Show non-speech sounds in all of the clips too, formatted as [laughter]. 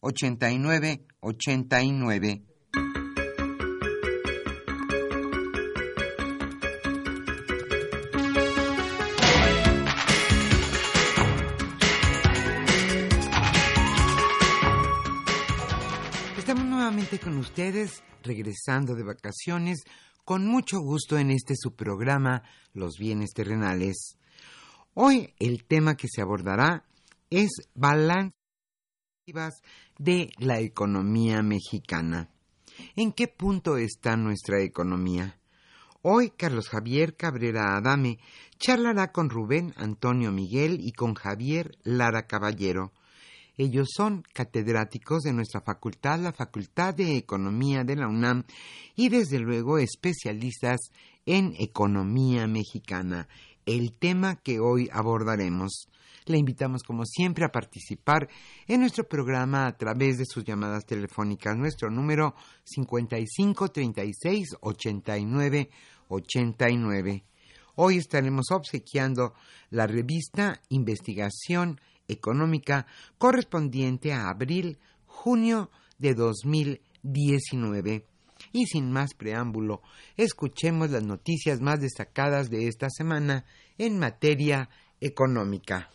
89 89. Estamos nuevamente con ustedes, regresando de vacaciones, con mucho gusto en este su programa, Los bienes terrenales. Hoy el tema que se abordará es balance de la economía mexicana. ¿En qué punto está nuestra economía? Hoy Carlos Javier Cabrera Adame charlará con Rubén Antonio Miguel y con Javier Lara Caballero. Ellos son catedráticos de nuestra facultad, la Facultad de Economía de la UNAM, y desde luego especialistas en economía mexicana, el tema que hoy abordaremos. Le invitamos, como siempre, a participar en nuestro programa a través de sus llamadas telefónicas. Nuestro número 55 36 89 89. Hoy estaremos obsequiando la revista Investigación Económica correspondiente a abril-junio de 2019. Y sin más preámbulo, escuchemos las noticias más destacadas de esta semana en materia económica.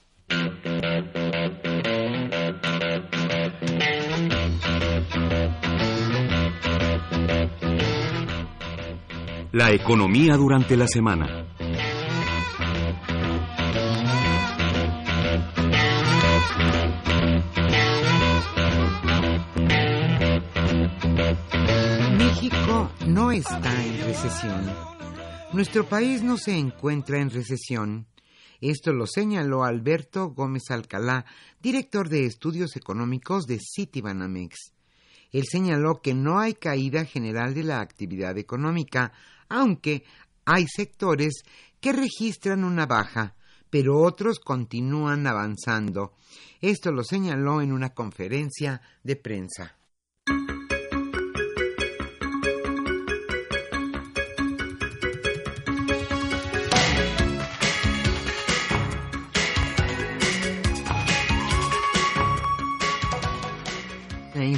La economía durante la semana. No está en recesión. Nuestro país no se encuentra en recesión. Esto lo señaló Alberto Gómez Alcalá, director de estudios económicos de Citibanamex. Él señaló que no hay caída general de la actividad económica, aunque hay sectores que registran una baja, pero otros continúan avanzando. Esto lo señaló en una conferencia de prensa.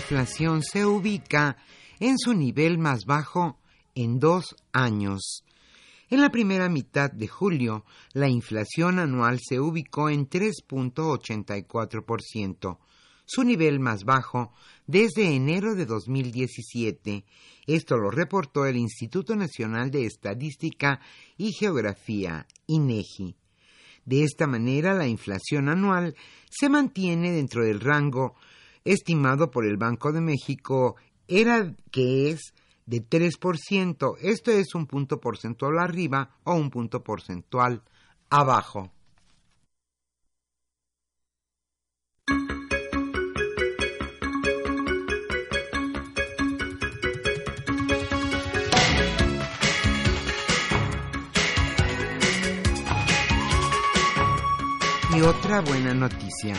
Inflación se ubica en su nivel más bajo en dos años. En la primera mitad de julio, la inflación anual se ubicó en 3.84%, su nivel más bajo desde enero de 2017. Esto lo reportó el Instituto Nacional de Estadística y Geografía, INEGI. De esta manera, la inflación anual se mantiene dentro del rango estimado por el Banco de México era que es de 3%. Esto es un punto porcentual arriba o un punto porcentual abajo. Y otra buena noticia.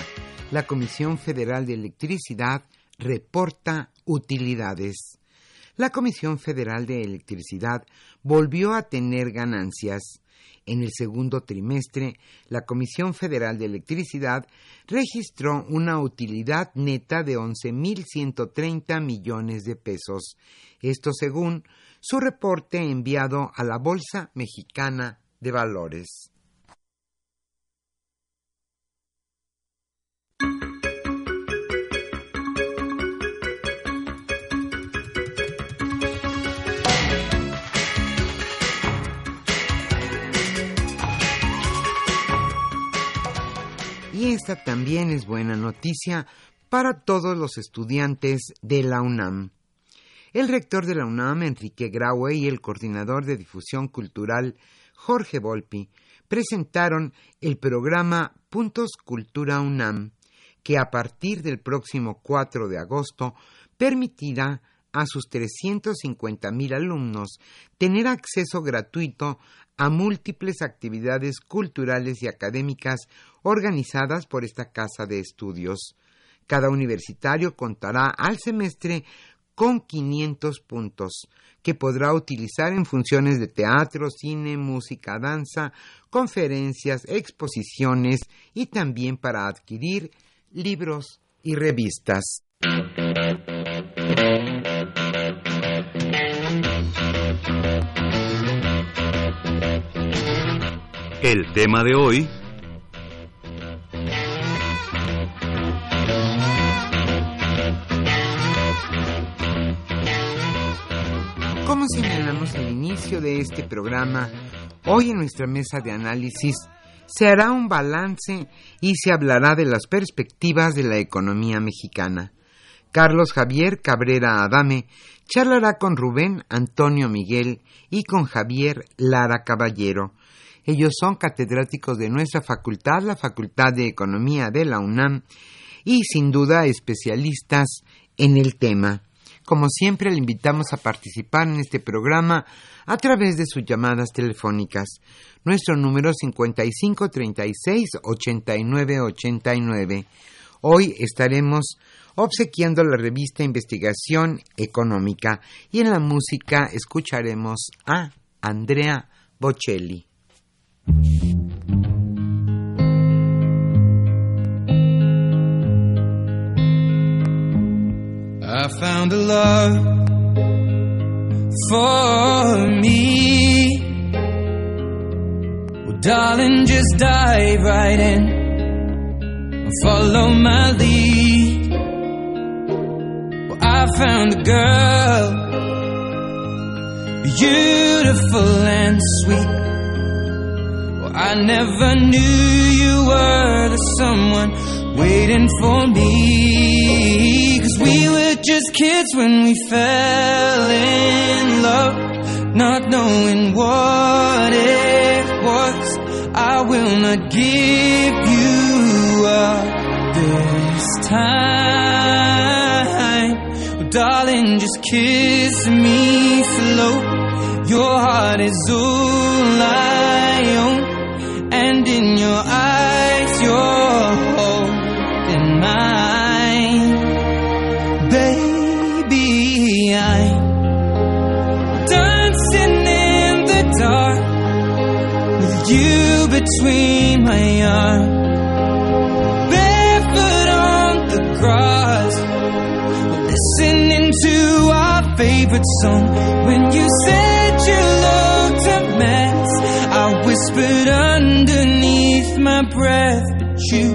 La Comisión Federal de Electricidad reporta utilidades. La Comisión Federal de Electricidad volvió a tener ganancias. En el segundo trimestre, la Comisión Federal de Electricidad registró una utilidad neta de 11.130 millones de pesos. Esto según su reporte enviado a la Bolsa Mexicana de Valores. Esta también es buena noticia para todos los estudiantes de la UNAM. El rector de la UNAM, Enrique Graue, y el coordinador de difusión cultural, Jorge Volpi, presentaron el programa Puntos Cultura UNAM, que a partir del próximo 4 de agosto permitirá a sus 350.000 alumnos tener acceso gratuito a múltiples actividades culturales y académicas organizadas por esta casa de estudios. Cada universitario contará al semestre con 500 puntos, que podrá utilizar en funciones de teatro, cine, música, danza, conferencias, exposiciones y también para adquirir libros y revistas. El tema de hoy Como señalamos al inicio de este programa, hoy en nuestra mesa de análisis se hará un balance y se hablará de las perspectivas de la economía mexicana. Carlos Javier Cabrera Adame charlará con Rubén Antonio Miguel y con Javier Lara Caballero. Ellos son catedráticos de nuestra facultad, la Facultad de Economía de la UNAM, y sin duda especialistas en el tema. Como siempre, le invitamos a participar en este programa a través de sus llamadas telefónicas. Nuestro número 5536-8989. Hoy estaremos obsequiando la revista Investigación Económica y en la música escucharemos a Andrea Bocelli. I found a love for me. Well, darling, just dive right in and follow my lead. Well, I found a girl, beautiful and sweet. I never knew you were the someone waiting for me. Cause we were just kids when we fell in love, not knowing what it was. I will not give you up this time. Well, darling, just kiss me slow. Your heart is all I eyes, mine. Baby, I'm dancing in the dark with you between my arms. Barefoot on the grass, listening to our favorite song. When you said you looked a mess, I whispered underneath my breath, but you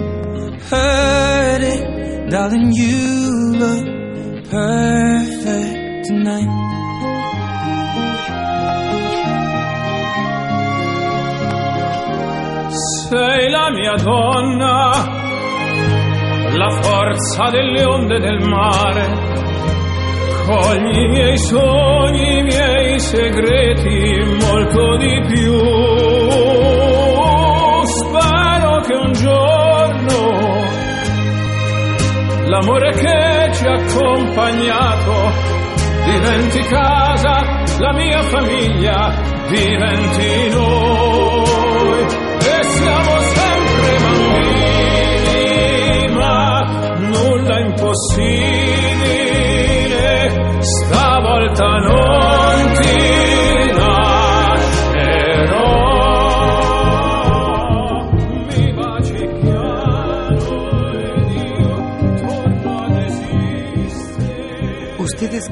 heard it, darling. You look perfect tonight. sei la mia donna, la forza delle onde del mare, Accogli i miei sogni, i miei segreti, molto di più. L'amore che ci ha accompagnato diventi casa, la mia famiglia diventi noi. E siamo sempre bambini, ma nulla è impossibile, stavolta non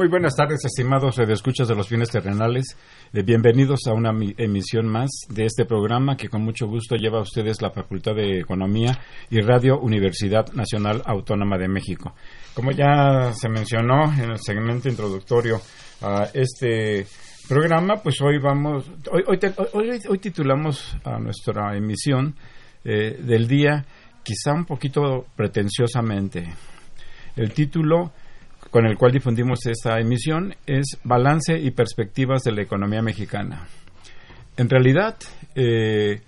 Muy buenas tardes, estimados redescuchas de los bienes terrenales. Eh, bienvenidos a una mi- emisión más de este programa que con mucho gusto lleva a ustedes la Facultad de Economía y Radio Universidad Nacional Autónoma de México. Como ya se mencionó en el segmento introductorio a este programa, pues hoy vamos, hoy, hoy- hoy titulamos a nuestra emisión eh, del día quizá un poquito pretenciosamente. El título con el cual difundimos esta emisión es Balance y Perspectivas de la Economía Mexicana. En realidad, eh,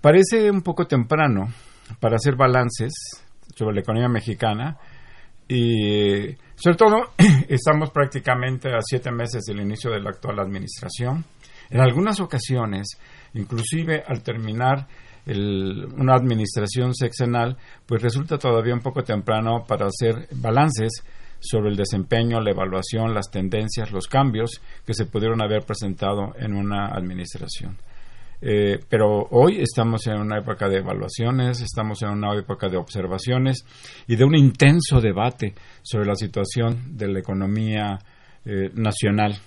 parece un poco temprano para hacer balances sobre la economía mexicana y sobre todo [clears throat] estamos prácticamente a siete meses del inicio de la actual administración. En algunas ocasiones, inclusive al terminar el- una administración sexenal, pues resulta todavía un poco temprano para hacer balances sobre el desempeño, la evaluación, las tendencias, los cambios que se pudieron haber presentado en una administración. Eh, pero hoy estamos en una época de evaluaciones, estamos en una época de observaciones y de un intenso debate sobre la situación de la economía eh, nacional.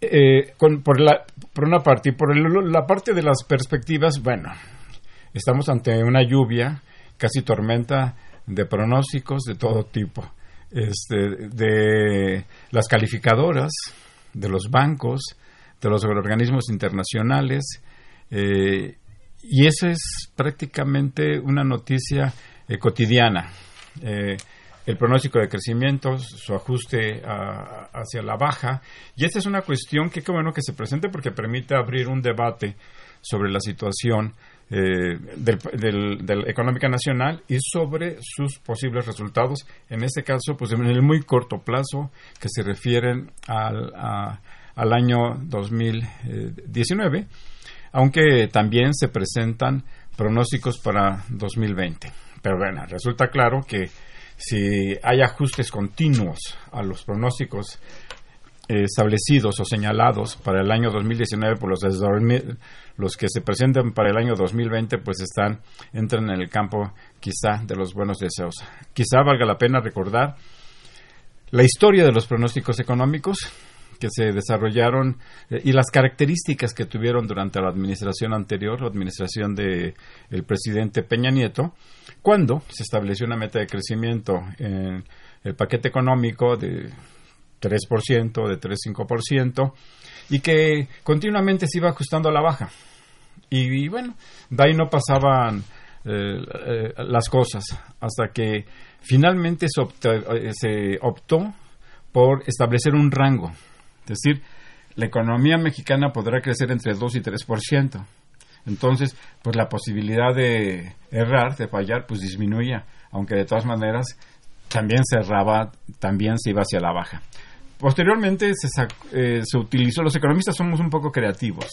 Eh, por una parte, y por el- la parte de las perspectivas, bueno, estamos ante una lluvia, casi tormenta de pronósticos de todo tipo, este, de las calificadoras, de los bancos, de los organismos internacionales, eh, y eso es prácticamente una noticia eh, cotidiana. Eh, el pronóstico de crecimiento, su ajuste a- hacia la baja. Y esta es una cuestión que qué bueno que se presente porque permite abrir un debate sobre la situación eh, del, del- de la económica nacional y sobre sus posibles resultados, en este caso, pues en el muy corto plazo que se refieren al, a- al año 2019, aunque también se presentan pronósticos para 2020. Pero bueno, resulta claro que si hay ajustes continuos a los pronósticos eh, establecidos o señalados para el año 2019 por los, de 2000, los que se presentan para el año 2020 pues están entran en el campo quizá de los buenos deseos. Quizá valga la pena recordar la historia de los pronósticos económicos que se desarrollaron eh, y las características que tuvieron durante la administración anterior, la administración de el presidente Peña Nieto, cuando se estableció una meta de crecimiento en el paquete económico de 3%, de 3,5%, y que continuamente se iba ajustando a la baja. Y, bueno, de ahí no pasaban eh, eh, las cosas hasta que finalmente se optó, eh, se optó por establecer un rango. Es decir, la economía mexicana podrá crecer entre 2 y 3%. Entonces, pues la posibilidad de errar, de fallar, pues disminuía, aunque de todas maneras también cerraba, también se iba hacia la baja. Posteriormente se, eh, se utilizó, los economistas somos un poco creativos,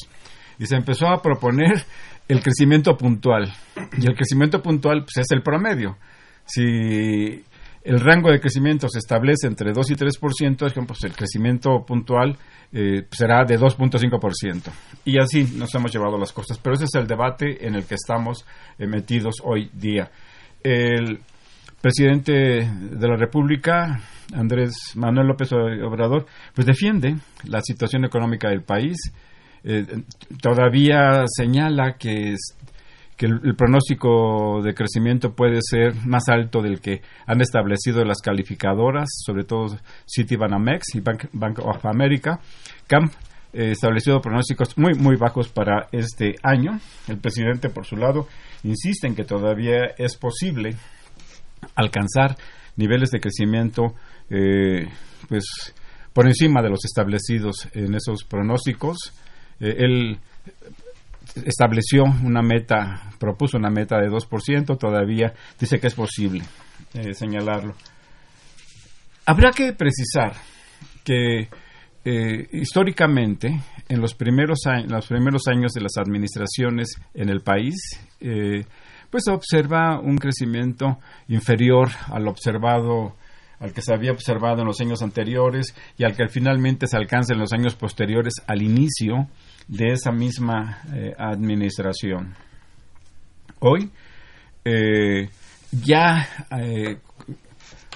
y se empezó a proponer el crecimiento puntual. Y el crecimiento puntual pues, es el promedio. Si el rango de crecimiento se establece entre 2 y 3%, por ejemplo, pues el crecimiento puntual eh, será de 2.5%. Y así nos hemos llevado las cosas. Pero ese es el debate en el que estamos eh, metidos hoy día. El presidente de la República, Andrés Manuel López Obrador, pues defiende la situación económica del país. Eh, todavía señala que, el, pronóstico de crecimiento puede ser más alto del que han establecido las calificadoras, sobre todo Citibanamex y Bank, Bank of America, eh, establecido pronósticos muy, muy bajos para este año. El presidente, por su lado, insiste en que todavía es posible alcanzar niveles de crecimiento eh, pues por encima de los establecidos en esos pronósticos. Eh, él estableció una meta, propuso una meta de 2%, todavía dice que es posible señalarlo. Habrá que precisar que eh, históricamente, en los primeros, años, los primeros años de las administraciones en el país, eh, pues se observa un crecimiento inferior al observado al que se había observado en los años anteriores y al que finalmente se alcanza en los años posteriores al inicio de esa misma eh, administración. Hoy, ya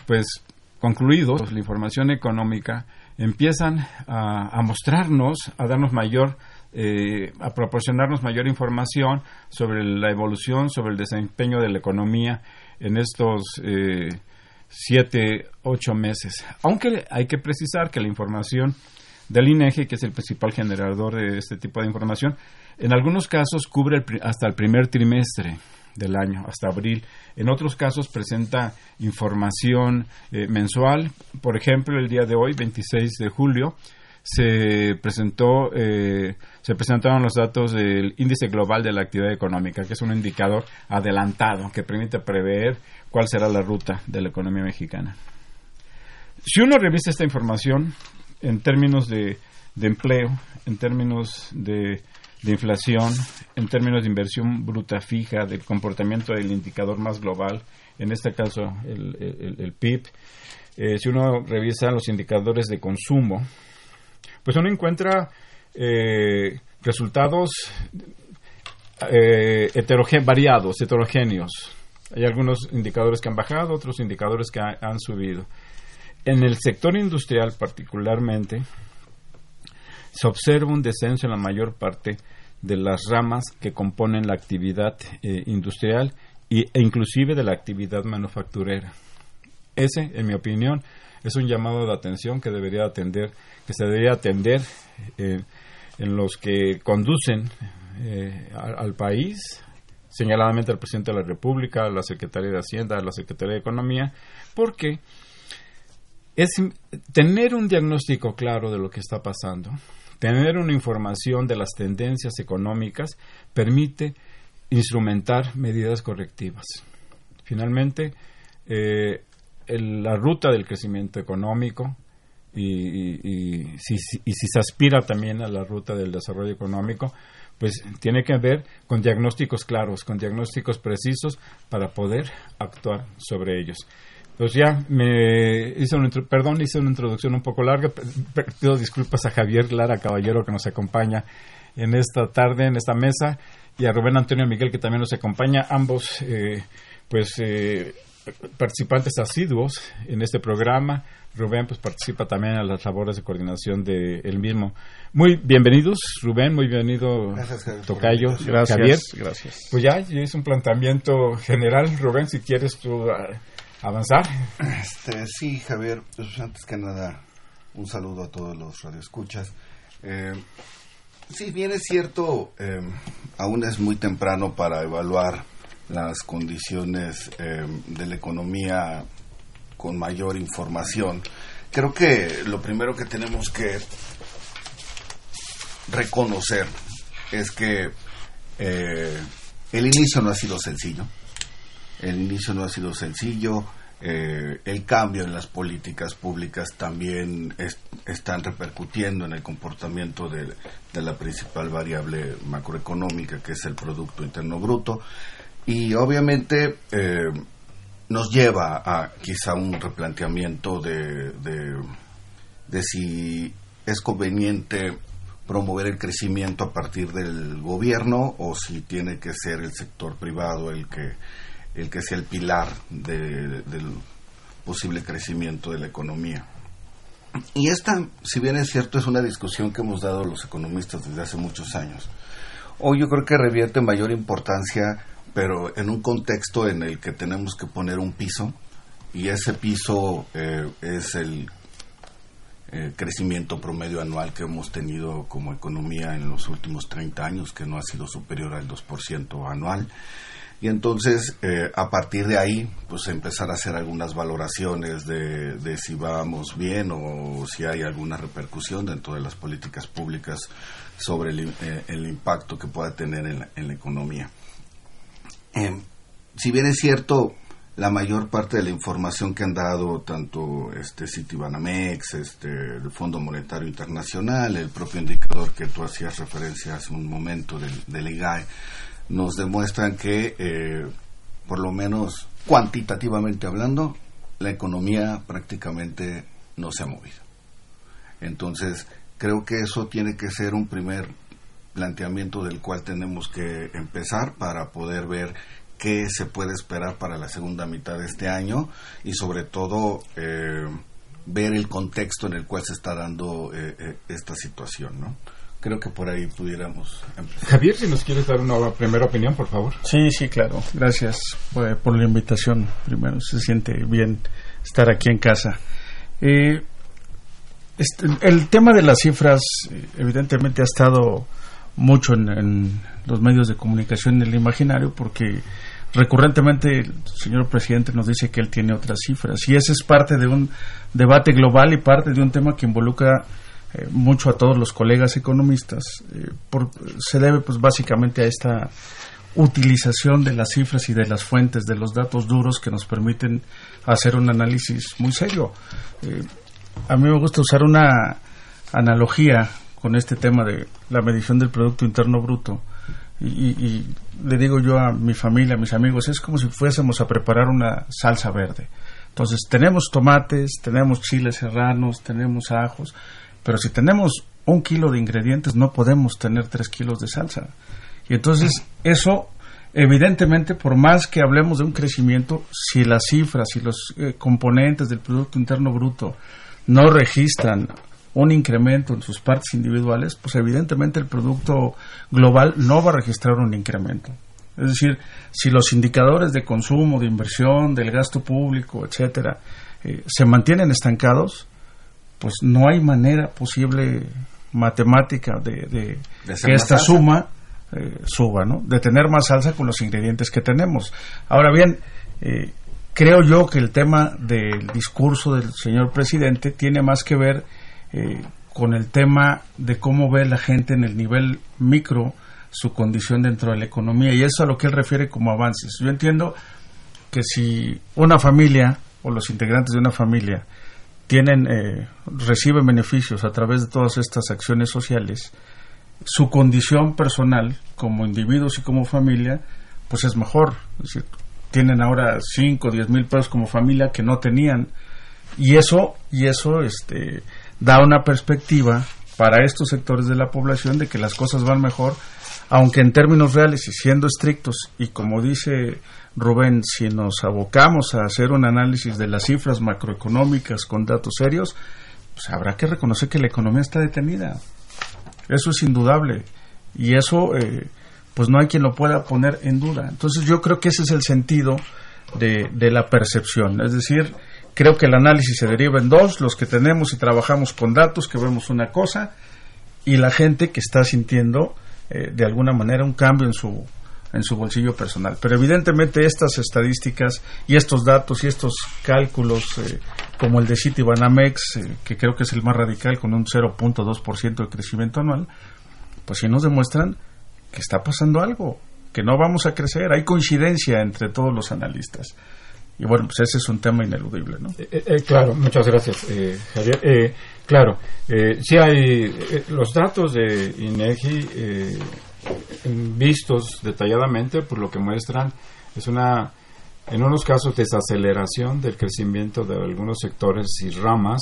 pues concluido la información económica, empiezan a, mostrarnos, a darnos mayor, eh, a proporcionarnos mayor información sobre la evolución, sobre el desempeño de la economía en estos eh, siete, ocho meses. Aunque hay que precisar que la información del INEGI, que es el principal generador de este tipo de información, en algunos casos cubre hasta el primer trimestre del año, hasta abril. En otros casos presenta información eh, mensual. Por ejemplo, el día de hoy, 26 de julio, se presentó eh, se presentaron los datos del índice global de la actividad económica que es un indicador adelantado que permite prever cuál será la ruta de la economía mexicana si uno revisa esta información en términos de empleo en términos de de inflación en términos de inversión bruta fija, del comportamiento del indicador más global, en este caso el, PIB. Eh, si uno revisa los indicadores de consumo, pues uno encuentra eh, resultados eh, variados, heterogéneos. Hay algunos indicadores que han bajado, otros indicadores que han subido. En el sector industrial particularmente, se observa un descenso en la mayor parte de las ramas que componen la actividad eh, industrial e inclusive de la actividad manufacturera. Ese, en mi opinión, es un llamado de atención que debería atender, que se debería atender eh, en los que conducen eh, al, país, señaladamente al presidente de la República, a la Secretaría de Hacienda, a la Secretaría de Economía, porque es tener un diagnóstico claro de lo que está pasando Tener una información de las tendencias económicas permite instrumentar medidas correctivas. Finalmente, eh, la ruta del crecimiento económico y, si, se aspira también a la ruta del desarrollo económico, pues tiene que ver con diagnósticos claros, con diagnósticos precisos para poder actuar sobre ellos. Pues ya me hice una, perdón, hice una introducción un poco larga. Pido disculpas a Javier Lara Caballero que nos acompaña en esta tarde, en esta mesa, y a Rubén Antonio Miguel que también nos acompaña, ambos eh, pues eh, participantes asiduos en este programa. Rubén pues participa también en las labores de coordinación del el mismo. Muy bienvenidos, Rubén, muy bienvenido, gracias, Tocayo, gracias, Javier. Gracias. Pues ya, ya hice un planteamiento general. Rubén, si quieres tú ah, avanzar. Este, sí, Javier, pues antes que nada, un saludo a todos los radioescuchas. Eh, sí, bien es cierto, eh, aún es muy temprano para evaluar las condiciones eh, de la economía con mayor información. Creo que lo primero que tenemos que reconocer es que eh, el inicio no ha sido sencillo el inicio no ha sido sencillo. Eh, el cambio en las políticas públicas también están repercutiendo en el comportamiento de, la principal variable macroeconómica, que es el Producto Interno Bruto. Y obviamente eh, nos lleva a quizá un replanteamiento de, de si es conveniente promover el crecimiento a partir del gobierno o si tiene que ser el sector privado el que el que sea el pilar del posible crecimiento de la economía. Y esta, si bien es cierto, es una discusión que hemos dado los economistas desde hace muchos años. Hoy yo creo que revierte mayor importancia, pero en un contexto en el que tenemos que poner un piso, y ese piso eh, es el eh, crecimiento promedio anual que hemos tenido como economía en los últimos 30 años, que no ha sido superior al 2% anual. Y entonces, eh, a partir de ahí, pues empezar a hacer algunas valoraciones de, si vamos bien o si hay alguna repercusión dentro de las políticas públicas sobre el, eh, impacto que pueda tener en la, economía. Em, si bien es cierto, la mayor parte de la información que han dado tanto este Citibanamex, este el Fondo Monetario Internacional, el propio indicador que tú hacías referencia hace un momento del, del IGAE, nos demuestran que, eh, por lo menos cuantitativamente hablando, la economía prácticamente no se ha movido. Entonces, creo que eso tiene que ser un primer planteamiento del cual tenemos que empezar para poder ver qué se puede esperar para la segunda mitad de este año y sobre todo eh, ver el contexto en el cual se está dando eh, esta situación, ¿no? Creo que por ahí pudiéramos empezar. Javier, si nos quieres dar una primera opinión, por favor. Sí, sí, claro. Gracias eh, por la invitación. Primero, se siente bien estar aquí en casa. Eh, este, el tema de las cifras, eh, evidentemente, ha estado mucho en, los medios de comunicación en el imaginario porque recurrentemente el señor presidente nos dice que él tiene otras cifras y ese es parte de un debate global y parte de un tema que involucra eh, mucho a todos los colegas economistas, eh, se debe pues básicamente a esta utilización de las cifras y de las fuentes, de los datos duros que nos permiten hacer un análisis muy serio. Eh, a mí me gusta usar una analogía con este tema de la medición del Producto Interno Bruto. Y, y, le digo yo a mi familia, a mis amigos, es como si fuésemos a preparar una salsa verde. Entonces, tenemos tomates, tenemos chiles serranos, tenemos ajos, pero si tenemos un kilo de ingredientes, no podemos tener tres kilos de salsa. Y entonces eso, evidentemente, por más que hablemos de un crecimiento, si las cifras y los eh, componentes del Producto Interno Bruto no registran un incremento en sus partes individuales, pues evidentemente el producto global no va a registrar un incremento. Es decir, si los indicadores de consumo, de inversión, del gasto público, etcétera, eh, se mantienen estancados, pues no hay manera posible matemática de, que esta suma eh, suba, ¿no? De tener más salsa con los ingredientes que tenemos. Ahora bien, eh, creo yo que el tema del discurso del señor presidente tiene más que ver eh, con el tema de cómo ve la gente en el nivel micro su condición dentro de la economía y eso a lo que él refiere como avances. Yo entiendo que si una familia o los integrantes de una familia tienen, eh, reciben beneficios a través de todas estas acciones sociales, su condición personal como individuos y como familia, pues es mejor. tienen ahora 5 o 10 mil pesos como familia que no tenían. Y eso, y eso este, da una perspectiva para estos sectores de la población de que las cosas van mejor, aunque en términos reales y siendo estrictos, y como dice Rubén, si nos abocamos a hacer un análisis de las cifras macroeconómicas con datos serios, pues habrá que reconocer que la economía está detenida. Eso es indudable. Y eso, eh, pues no hay quien lo pueda poner en duda. Entonces yo creo que ese es el sentido de, de la percepción. Es decir, creo que el análisis se deriva en dos, los que tenemos y trabajamos con datos, que vemos una cosa, y la gente que está sintiendo eh, de alguna manera un cambio en su en su bolsillo personal. Pero evidentemente estas estadísticas y estos datos y estos cálculos, eh, como el de Citibanamex, eh, que creo que es el más radical, con un 0.2% de crecimiento anual, pues sí nos demuestran que está pasando algo, que no vamos a crecer. Hay coincidencia entre todos los analistas. Y bueno, pues ese es un tema ineludible, ¿no? Eh, claro, muchas gracias, Javier. claro, sí hay los datos de INEGI vistos detalladamente, por lo que muestran es una, en unos casos, desaceleración del crecimiento de algunos sectores y ramas,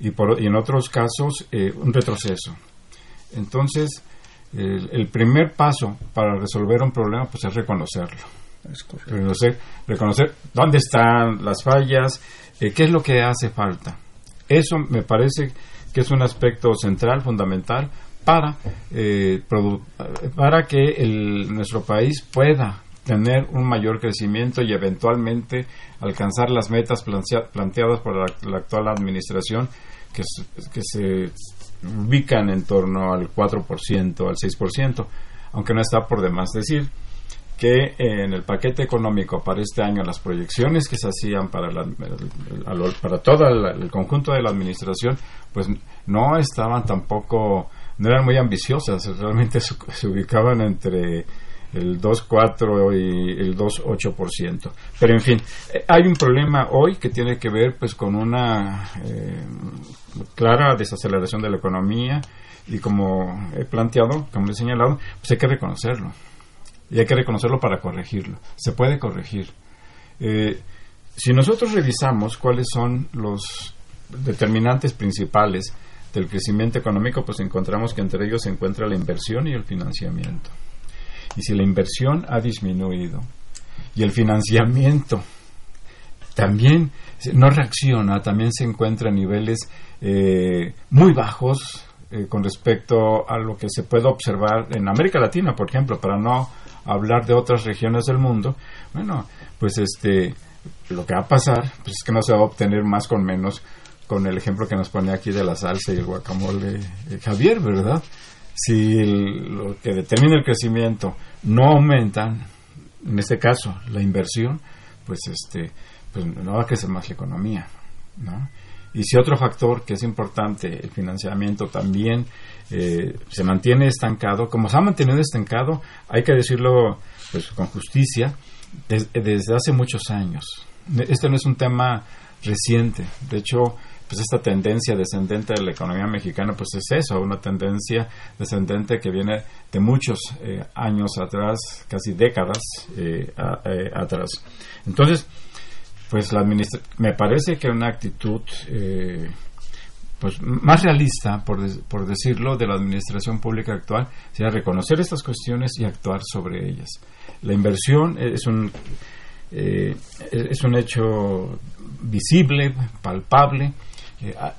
y, por, y en otros casos, eh, un retroceso. Entonces, el, primer paso para resolver un problema pues es reconocerlo. reconocer, reconocer dónde están las fallas, eh, qué es lo que hace falta. Eso me parece que es un aspecto central, fundamental, para, eh, para que el, nuestro país pueda tener un mayor crecimiento y eventualmente alcanzar las metas planteadas por la, actual administración que, que se ubican en torno al 4%, al 6%, aunque no está por demás decir que en el paquete económico para este año las proyecciones que se hacían para, para todo el, conjunto de la administración pues no estaban tampoco no eran muy ambiciosas realmente se, ubicaban entre el 2.4 y el 2.8%. Pero en fin, eh, hay un problema hoy que tiene que ver pues con una eh, clara desaceleración de la economía y como he planteado, como he señalado, pues hay que reconocerlo y hay que reconocerlo para corregirlo. Se puede corregir. Eh, si nosotros revisamos cuáles son los determinantes principales del crecimiento económico, pues encontramos que entre ellos se encuentra la inversión y el financiamiento. Y si la inversión ha disminuido y el financiamiento también no reacciona, también se encuentra a niveles eh, muy bajos eh, con respecto a lo que se puede observar en América Latina, por ejemplo, para no hablar de otras regiones del mundo, bueno, pues este, lo que va a pasar pues es que no se va a obtener más con menos con el ejemplo que nos pone aquí de la salsa y el guacamole eh, Javier, ¿verdad? Si lo que determina el crecimiento no aumenta, en este caso la inversión, pues este, pues no va a crecer más la economía, ¿no? Y si otro factor que es importante, el financiamiento también eh, se mantiene estancado, como se ha mantenido estancado, hay que decirlo pues, con justicia, desde hace muchos años. Este no es un tema reciente, de hecho, pues esta tendencia descendente de la economía mexicana, pues es eso, una tendencia descendente que viene de muchos eh, años atrás, casi décadas eh, atrás. Entonces, pues la me parece que una actitud eh, pues más realista, por, por, decirlo, de la administración pública actual sería reconocer estas cuestiones y actuar sobre ellas. La inversión es un eh, es un hecho visible, palpable,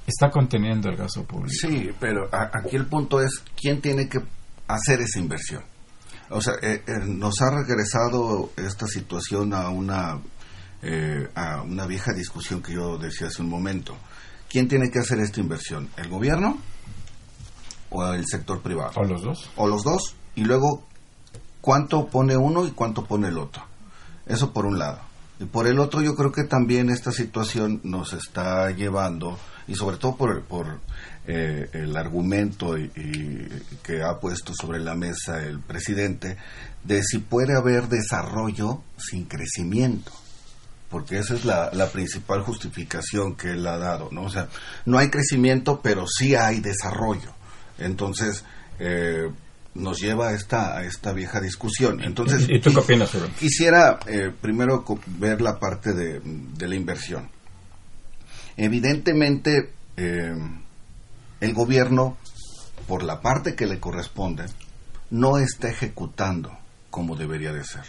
está conteniendo el gasto público. Sí, pero aquí el punto es quién tiene que hacer esa inversión. O sea, eh, nos ha regresado esta situación a una eh, a una vieja discusión que yo decía hace un momento. ¿Quién tiene que hacer esta inversión? ¿El gobierno o el sector privado? O los dos. O los dos. Y luego, ¿cuánto pone uno y cuánto pone el otro? Eso por un lado. Y por el otro, yo creo que también esta situación nos está llevando, y sobre todo por, por eh, el argumento que ha puesto sobre la mesa el presidente, de si puede haber desarrollo sin crecimiento porque esa es la, principal justificación que él ha dado, ¿no? O sea, no hay crecimiento, pero sí hay desarrollo. Entonces, eh, nos lleva a esta, esta vieja discusión. Entonces, ¿Y, tú qué opinas, Quisiera eh, primero ver la parte de, la inversión. Evidentemente, eh, el gobierno, por la parte que le corresponde, no está ejecutando como debería de ser.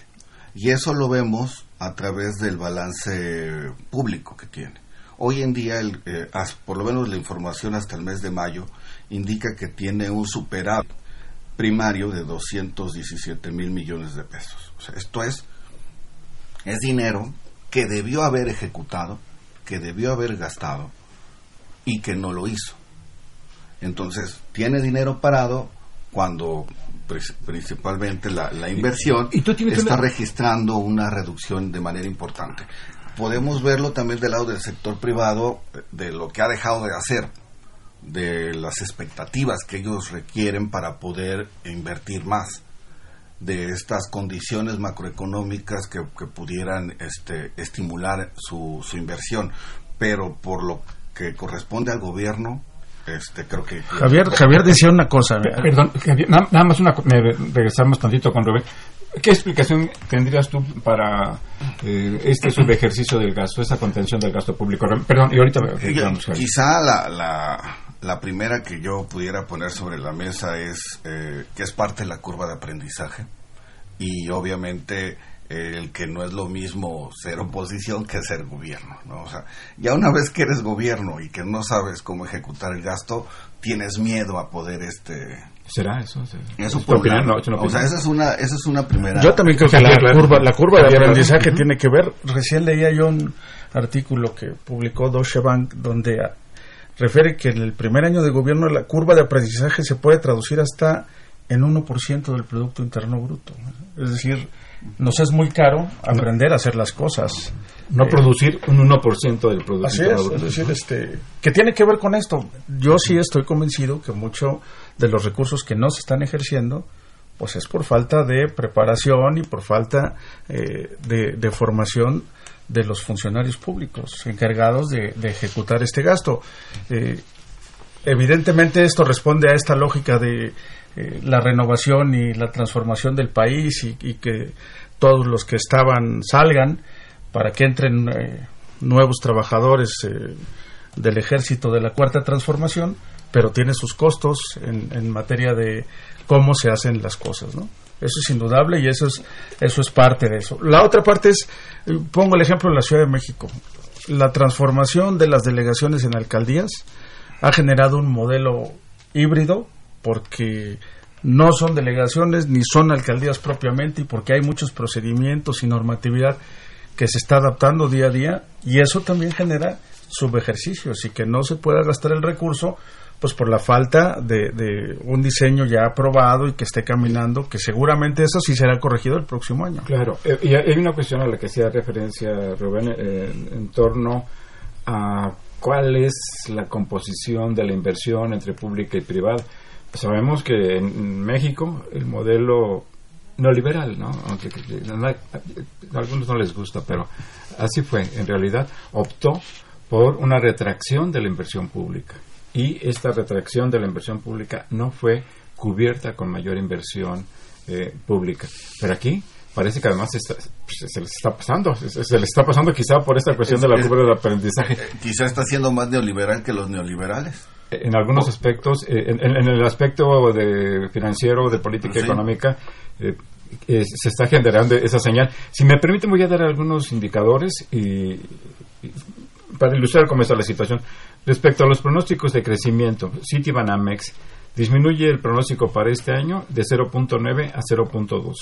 Y eso lo vemos a través del balance público que tiene. Hoy en día, el, eh, por lo menos la información hasta el mes de mayo indica que tiene un superávit primario de 217 mil millones de pesos. esto es, es dinero que debió haber ejecutado, que debió haber gastado y que no lo hizo. Entonces, tiene dinero parado cuando principalmente la, inversión, está registrando una reducción de manera importante. Podemos verlo también del lado del sector privado, de lo que ha dejado de hacer, de las expectativas que ellos requieren para poder invertir más, de estas condiciones macroeconómicas que, pudieran este, estimular su, su inversión. Pero por lo que corresponde al gobierno, este, creo que Javier Javier decía una cosa perdón nada, más una regresamos tantito con Rubén. ¿qué explicación tendrías tú para eh, este subejercicio del gasto esa contención del gasto público perdón y ahorita quizá la, la, la primera que yo pudiera poner sobre la mesa es eh, que es parte de la curva de aprendizaje y obviamente el que no es lo mismo ser oposición que ser gobierno, ¿no? O sea, ya una vez que eres gobierno y que no sabes cómo ejecutar el gasto, tienes miedo a poder este ¿Será eso? Eso por opinión, no, es una o sea, esa es una esa es una primera Yo también creo que la claro. curva, la curva de aprendizaje tiene que ver. Recién leía yo un artículo que publicó Deutsche Bank donde refiere que en el primer año de gobierno la curva de aprendizaje se puede traducir hasta en 1% del Producto Interno Bruto. Es decir, nos es muy caro aprender a hacer las cosas. No Eh, producir un 1% del producto. Así Interno es, Bruto. es decir, este, que tiene que ver con esto. Yo sí estoy convencido que mucho de los recursos que no se están ejerciendo, pues es por falta de preparación y por falta eh, de, de formación de los funcionarios públicos encargados de, ejecutar este gasto. Eh, evidentemente esto responde a esta lógica de eh, la renovación y la transformación del país y, y que todos los que estaban salgan para que entren eh, nuevos trabajadores eh, del ejército de la cuarta transformación, pero tiene sus costos en, en materia de cómo se hacen las cosas, ¿no? Eso es indudable y eso es eso es parte de eso. La otra parte es eh, pongo el ejemplo de la Ciudad de México. La transformación de las delegaciones en alcaldías ha generado un modelo híbrido porque no son delegaciones ni son alcaldías propiamente y porque hay muchos procedimientos y normatividad que se está adaptando día a día y eso también genera subejercicios y que no se pueda gastar el recurso pues por la falta de, de un diseño ya aprobado y que esté caminando que seguramente eso sí será corregido el próximo año. Claro, eh, y hay una cuestión a la que hacía referencia Rubén eh, en, torno a cuál es la composición de la inversión entre pública y privada. Pues sabemos que en México el modelo ¿no? Aunque que- no- a algunos no les gusta, pero así fue. En realidad optó por una retracción de la inversión pública y esta retracción de la inversión pública no fue cubierta con mayor inversión eh, pública. Pero aquí parece que además está- pues, se les está pasando, se, se les está pasando quizá por esta cuestión de la curva de aprendizaje. quizá está siendo más neoliberal que los neoliberales. En algunos aspectos, eh, en, en- en el aspecto de financiero, de política Sí. económica, eh, eh, se está generando esa señal. Si me permiten, voy a dar algunos indicadores y, y para ilustrar cómo está la situación. Respecto a los pronósticos de crecimiento, Citibanamex disminuye el pronóstico para este año de 0.9 a 0.2.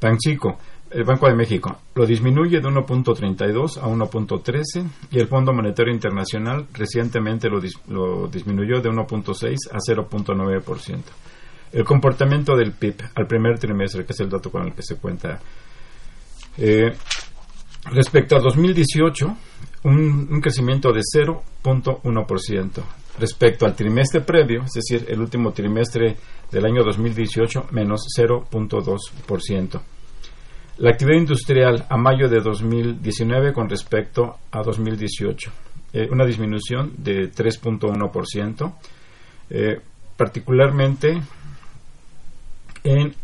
Banxico, el Banco de México, lo disminuye de 1.32 a 1.13 y el Fondo Monetario Internacional recientemente lo, dis- lo disminuyó de 1.6 a 0.9%. El comportamiento del PIB al primer trimestre, que es el dato con el que se cuenta. eh, respecto a 2018, un, crecimiento de 0.1%. Respecto al trimestre previo, es decir, el último trimestre del año 2018, menos 0.2%. La actividad industrial a mayo de 2019 con respecto a 2018, eh, una disminución de 3.1%, eh, particularmente en,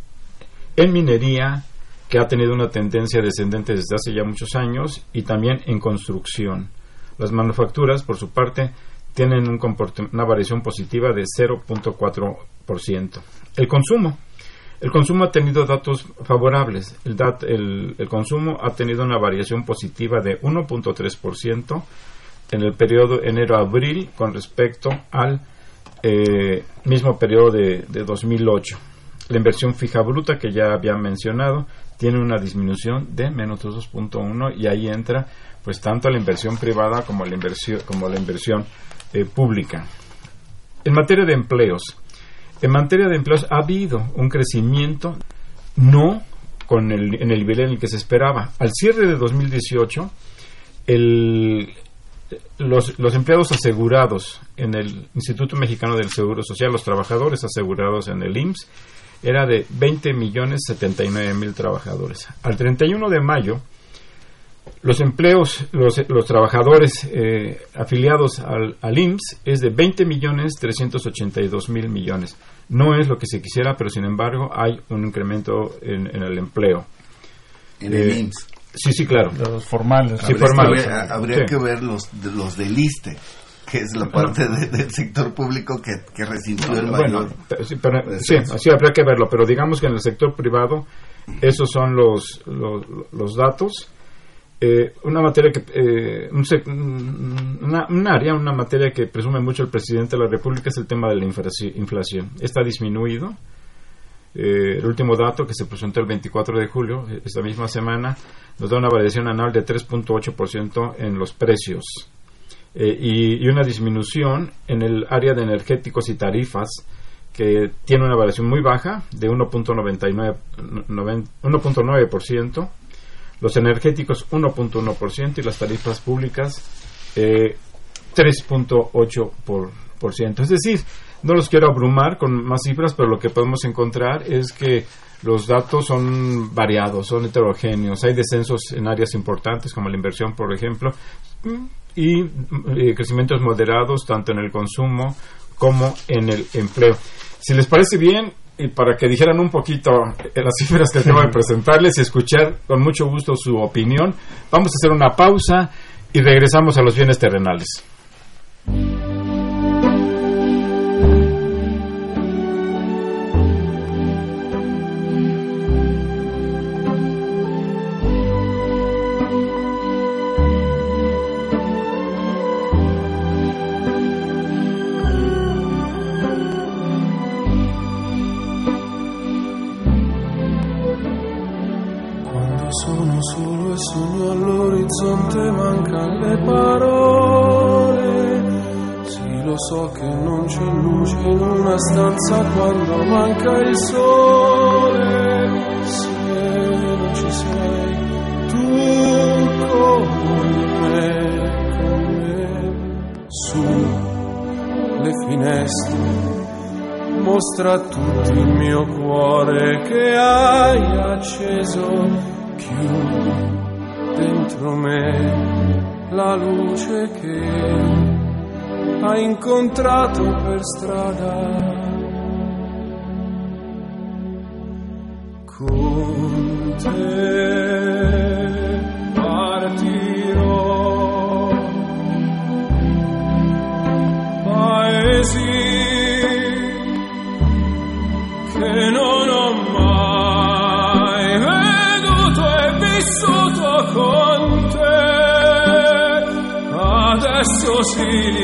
en minería, que ha tenido una tendencia descendente desde hace ya muchos años, y también en construcción. Las manufacturas, por su parte, tienen una variación positiva de 0.4%. El consumo. El consumo ha tenido datos favorables. El consumo ha tenido una variación positiva de 1.3% en el periodo enero-abril con respecto al eh, mismo periodo de, de 2008. La inversión fija bruta que ya había mencionado tiene una disminución de menos 2.1 y ahí entra pues tanto la inversión privada como la inversión como la inversión eh, pública. En materia de empleos, en materia de empleos ha habido un crecimiento no con el, en el nivel en el que se esperaba. Al cierre de 2018, el, los, los empleados asegurados en el Instituto Mexicano del Seguro Social, los trabajadores asegurados en el IMSS, era de 20 millones 79 mil trabajadores. Al 31 de mayo, los empleos, los, los trabajadores eh, afiliados al, al IMSS es de 20 millones 382 mil millones. No es lo que se quisiera, pero sin embargo hay un incremento en, en el empleo. En el Eh, IMSS. Sí, sí, claro. De los formales. Sí, Habría, formales. que ver, habría Sí. que ver los, de- los del ISTE, que es la parte de- del sector público que, que resintió el mayor. pero sí, pero- sí, descenso. así habría que verlo, pero digamos que en el sector privado Esos son los, los, los datos. Eh, una materia que eh, un, una, un área, una materia que presume mucho el presidente de la República es el tema de la inflaci- inflación. Está disminuido. Eh, el último dato que se presentó el 24 de julio, eh, esta misma semana, nos da una variación anual de 3.8% en los precios eh, y, una disminución en el área de energéticos y tarifas que tiene una variación muy baja de 1.99 noven- 1.9%, los energéticos 1.1% y las tarifas públicas eh, 3.8%. por- por ciento. Es decir, no los quiero abrumar con más cifras, pero lo que podemos encontrar es que los datos son variados, son heterogéneos. Hay descensos en áreas importantes como la inversión, por ejemplo, mm, y eh, crecimientos moderados tanto en el consumo como en el empleo. Si les parece bien, y para que dijeran un poquito las [laughs] cifras que acabo de presentarles y escuchar con mucho gusto su opinión, vamos a hacer una pausa y regresamos a los bienes terrenales. Sogno all'orizzonte mancano le parole. Sì, lo so che non c'è luce in una stanza quando manca il sole. Se non ci sei, tu con me, con me, su le finestre mostra a tutti il mio cuore che hai acceso, chiudi dentro me la luce che hai incontrato per strada. Con Spirit.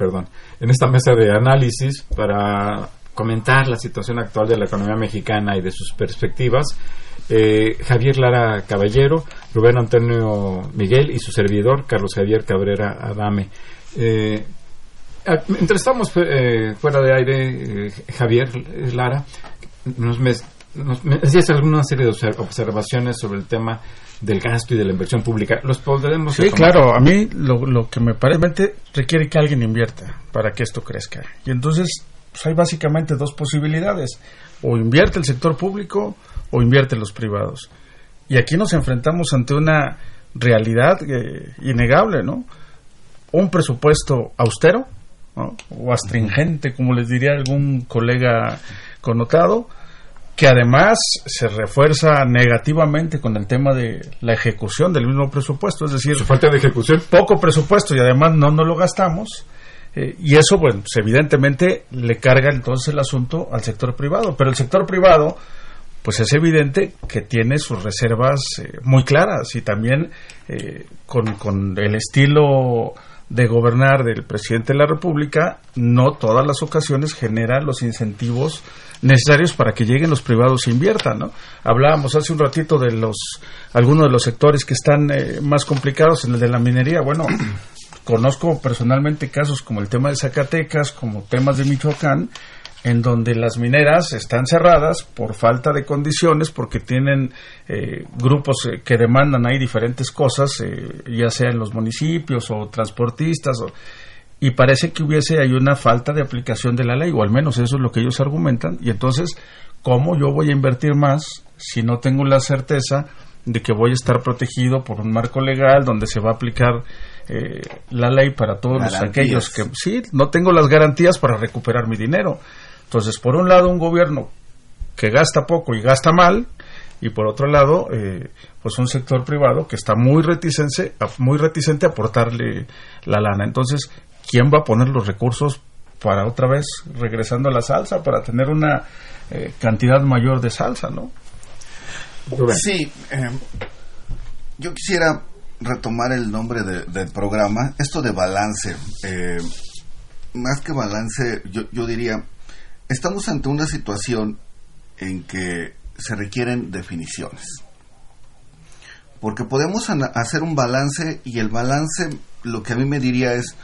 perdón, en esta mesa de análisis para comentar la situación actual de la economía mexicana y de sus perspectivas. eh, Javier Lara Caballero, Rubén Antonio Miguel y su servidor, Carlos Javier Cabrera Adame. Eh, mientras estamos eh, fuera de aire, eh, Javier Lara, nos, me, nos me alguna serie de obser- observaciones sobre el tema del gasto y de la inversión pública. ¿Los podremos Sí, retomar? claro, a mí lo, lo que me parece requiere que alguien invierta para que esto crezca. Y entonces pues hay básicamente dos posibilidades. O invierte el sector público o invierte los privados. Y aquí nos enfrentamos ante una realidad eh, innegable, ¿no? Un presupuesto austero ¿no? o astringente, como les diría algún colega connotado, que además se refuerza negativamente con el tema de la ejecución del mismo presupuesto, es decir, Su falta de ejecución. poco presupuesto y además no nos lo gastamos, Eh, y eso, bueno, pues evidentemente le carga entonces el asunto al sector privado. Pero el sector privado, pues es evidente que tiene sus reservas eh, muy claras y también eh, con, con el estilo de gobernar del presidente de la República, no todas las ocasiones genera los incentivos necesarios para que lleguen los privados e inviertan, ¿no? Hablábamos hace un ratito de los algunos de los sectores que están eh, más complicados en el de la minería. Bueno, [clears throat] conozco personalmente casos como el tema de Zacatecas, como temas de Michoacán, en donde las mineras están cerradas por falta de condiciones, porque tienen eh, grupos eh, que demandan ahí diferentes cosas, eh, ya sea en los municipios o transportistas, y parece que hubiese hay una falta de aplicación de la ley, o al menos eso es lo que ellos argumentan, y entonces, ¿cómo yo voy a invertir más si no tengo la certeza de que voy a estar protegido por un marco legal donde se va a aplicar la ley para todos los, aquellos que sí, no tengo las garantías para recuperar mi dinero. Entonces, por un lado, un gobierno que gasta poco y gasta mal, y por otro lado, eh, pues un sector privado que está muy reticente, muy reticente a aportarle la lana. Entonces, ¿quién va a poner los recursos para otra vez regresando a la salsa, para tener una eh, cantidad mayor de salsa, no? Sí, eh, yo quisiera retomar el nombre del programa, esto de balance. más que balance, yo, yo diría Estamos ante una situación en que se requieren definiciones. Porque podemos hacer un balance y el balance lo que a mí me diría es,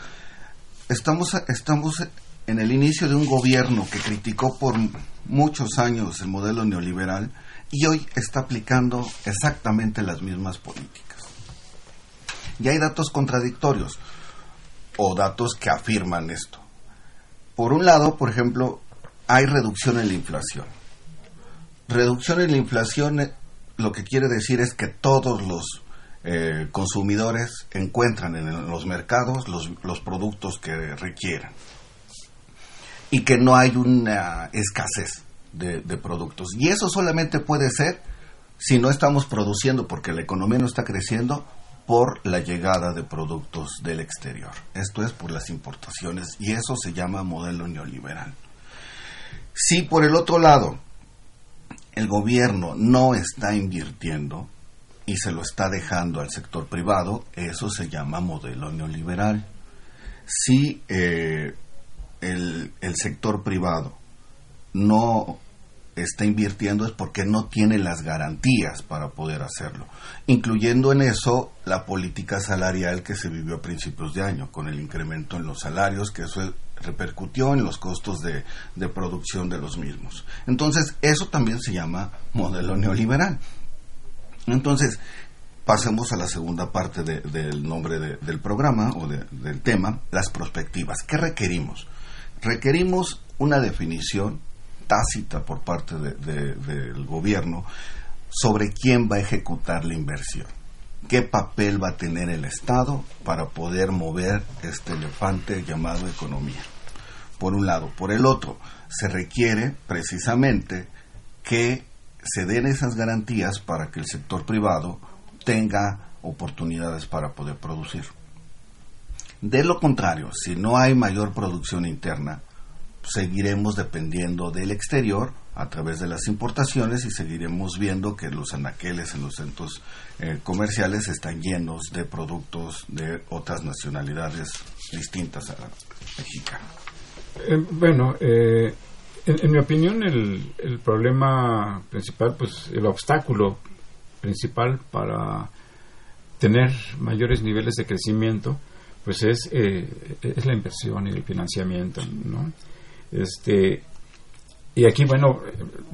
estamos, estamos en el inicio de un gobierno que criticó por muchos años el modelo neoliberal y hoy está aplicando exactamente las mismas políticas. Y hay datos contradictorios o datos que afirman esto. Por un lado, por ejemplo, hay reducción en la inflación. Reducción en la inflación eh, lo que quiere decir es que todos los eh, consumidores encuentran en los mercados los, productos que requieran y que no hay una escasez de, productos. Y eso solamente puede ser si no estamos produciendo porque la economía no está creciendo por la llegada de productos del exterior. Esto es por las importaciones y eso se llama modelo neoliberal. Si por el otro lado el gobierno no está invirtiendo y se lo está dejando al sector privado, eso se llama modelo neoliberal. Si eh, el, el sector privado no está invirtiendo es porque no tiene las garantías para poder hacerlo, incluyendo en eso la política salarial que se vivió a principios de año, con el incremento en los salarios, que eso repercutió en los costos de, producción de los mismos. Entonces, eso también se llama modelo neoliberal. Entonces, pasemos a la segunda parte del nombre del programa o del tema, las perspectivas. ¿Qué requerimos? Requerimos una definición tácita por parte del gobierno sobre quién va a ejecutar la inversión qué papel va a tener el Estado para poder mover este elefante llamado economía. Por un lado. Por el otro, se requiere precisamente que se den esas garantías para que el sector privado tenga oportunidades para poder producir. De lo contrario, si no hay mayor producción interna, seguiremos dependiendo del exterior a través de las importaciones y seguiremos viendo que los anaqueles en los centros eh, comerciales están llenos de productos de otras nacionalidades distintas a la mexicana. Eh, bueno, eh, en, mi opinión el, el, problema principal, pues el obstáculo principal para tener mayores niveles de crecimiento, pues es, es la inversión y el financiamiento, ¿no? Este, y aquí, bueno,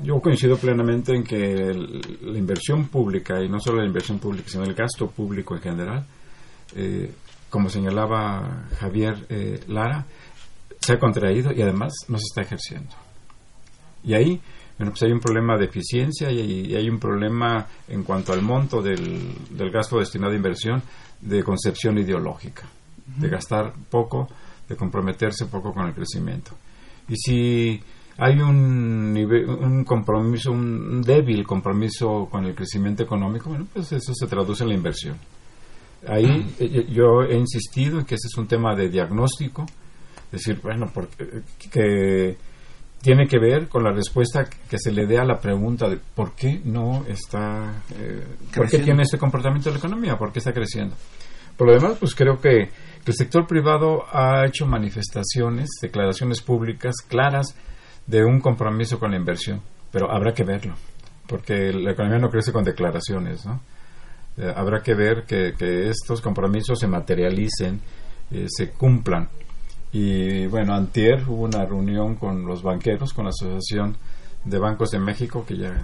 yo coincido plenamente en que la inversión pública, y no solo la inversión pública, sino el gasto público en general, eh, como señalaba Javier eh, Lara, se ha contraído y además no se está ejerciendo. Y ahí, bueno, pues hay un problema de eficiencia y, hay un problema en cuanto al monto del, del, gasto destinado a inversión de concepción ideológica, de gastar poco, de comprometerse poco con el crecimiento. Y si hay un, nivel, un compromiso, un débil compromiso con el crecimiento económico, bueno, pues eso se traduce en la inversión. Ahí eh, yo he insistido en que ese es un tema de diagnóstico, decir, bueno, porque, que tiene que ver con la respuesta que se le dé a la pregunta de por qué no está, eh, por qué tiene este comportamiento de la economía, por qué está creciendo. Por lo demás, pues creo que el sector privado ha hecho manifestaciones, declaraciones públicas claras de un compromiso con la inversión, pero habrá que verlo, porque la economía no crece con declaraciones, ¿no? Eh, habrá que ver que, estos compromisos se materialicen, eh, se cumplan. Y bueno, antier hubo una reunión con los banqueros, con la Asociación de Bancos de México, que ya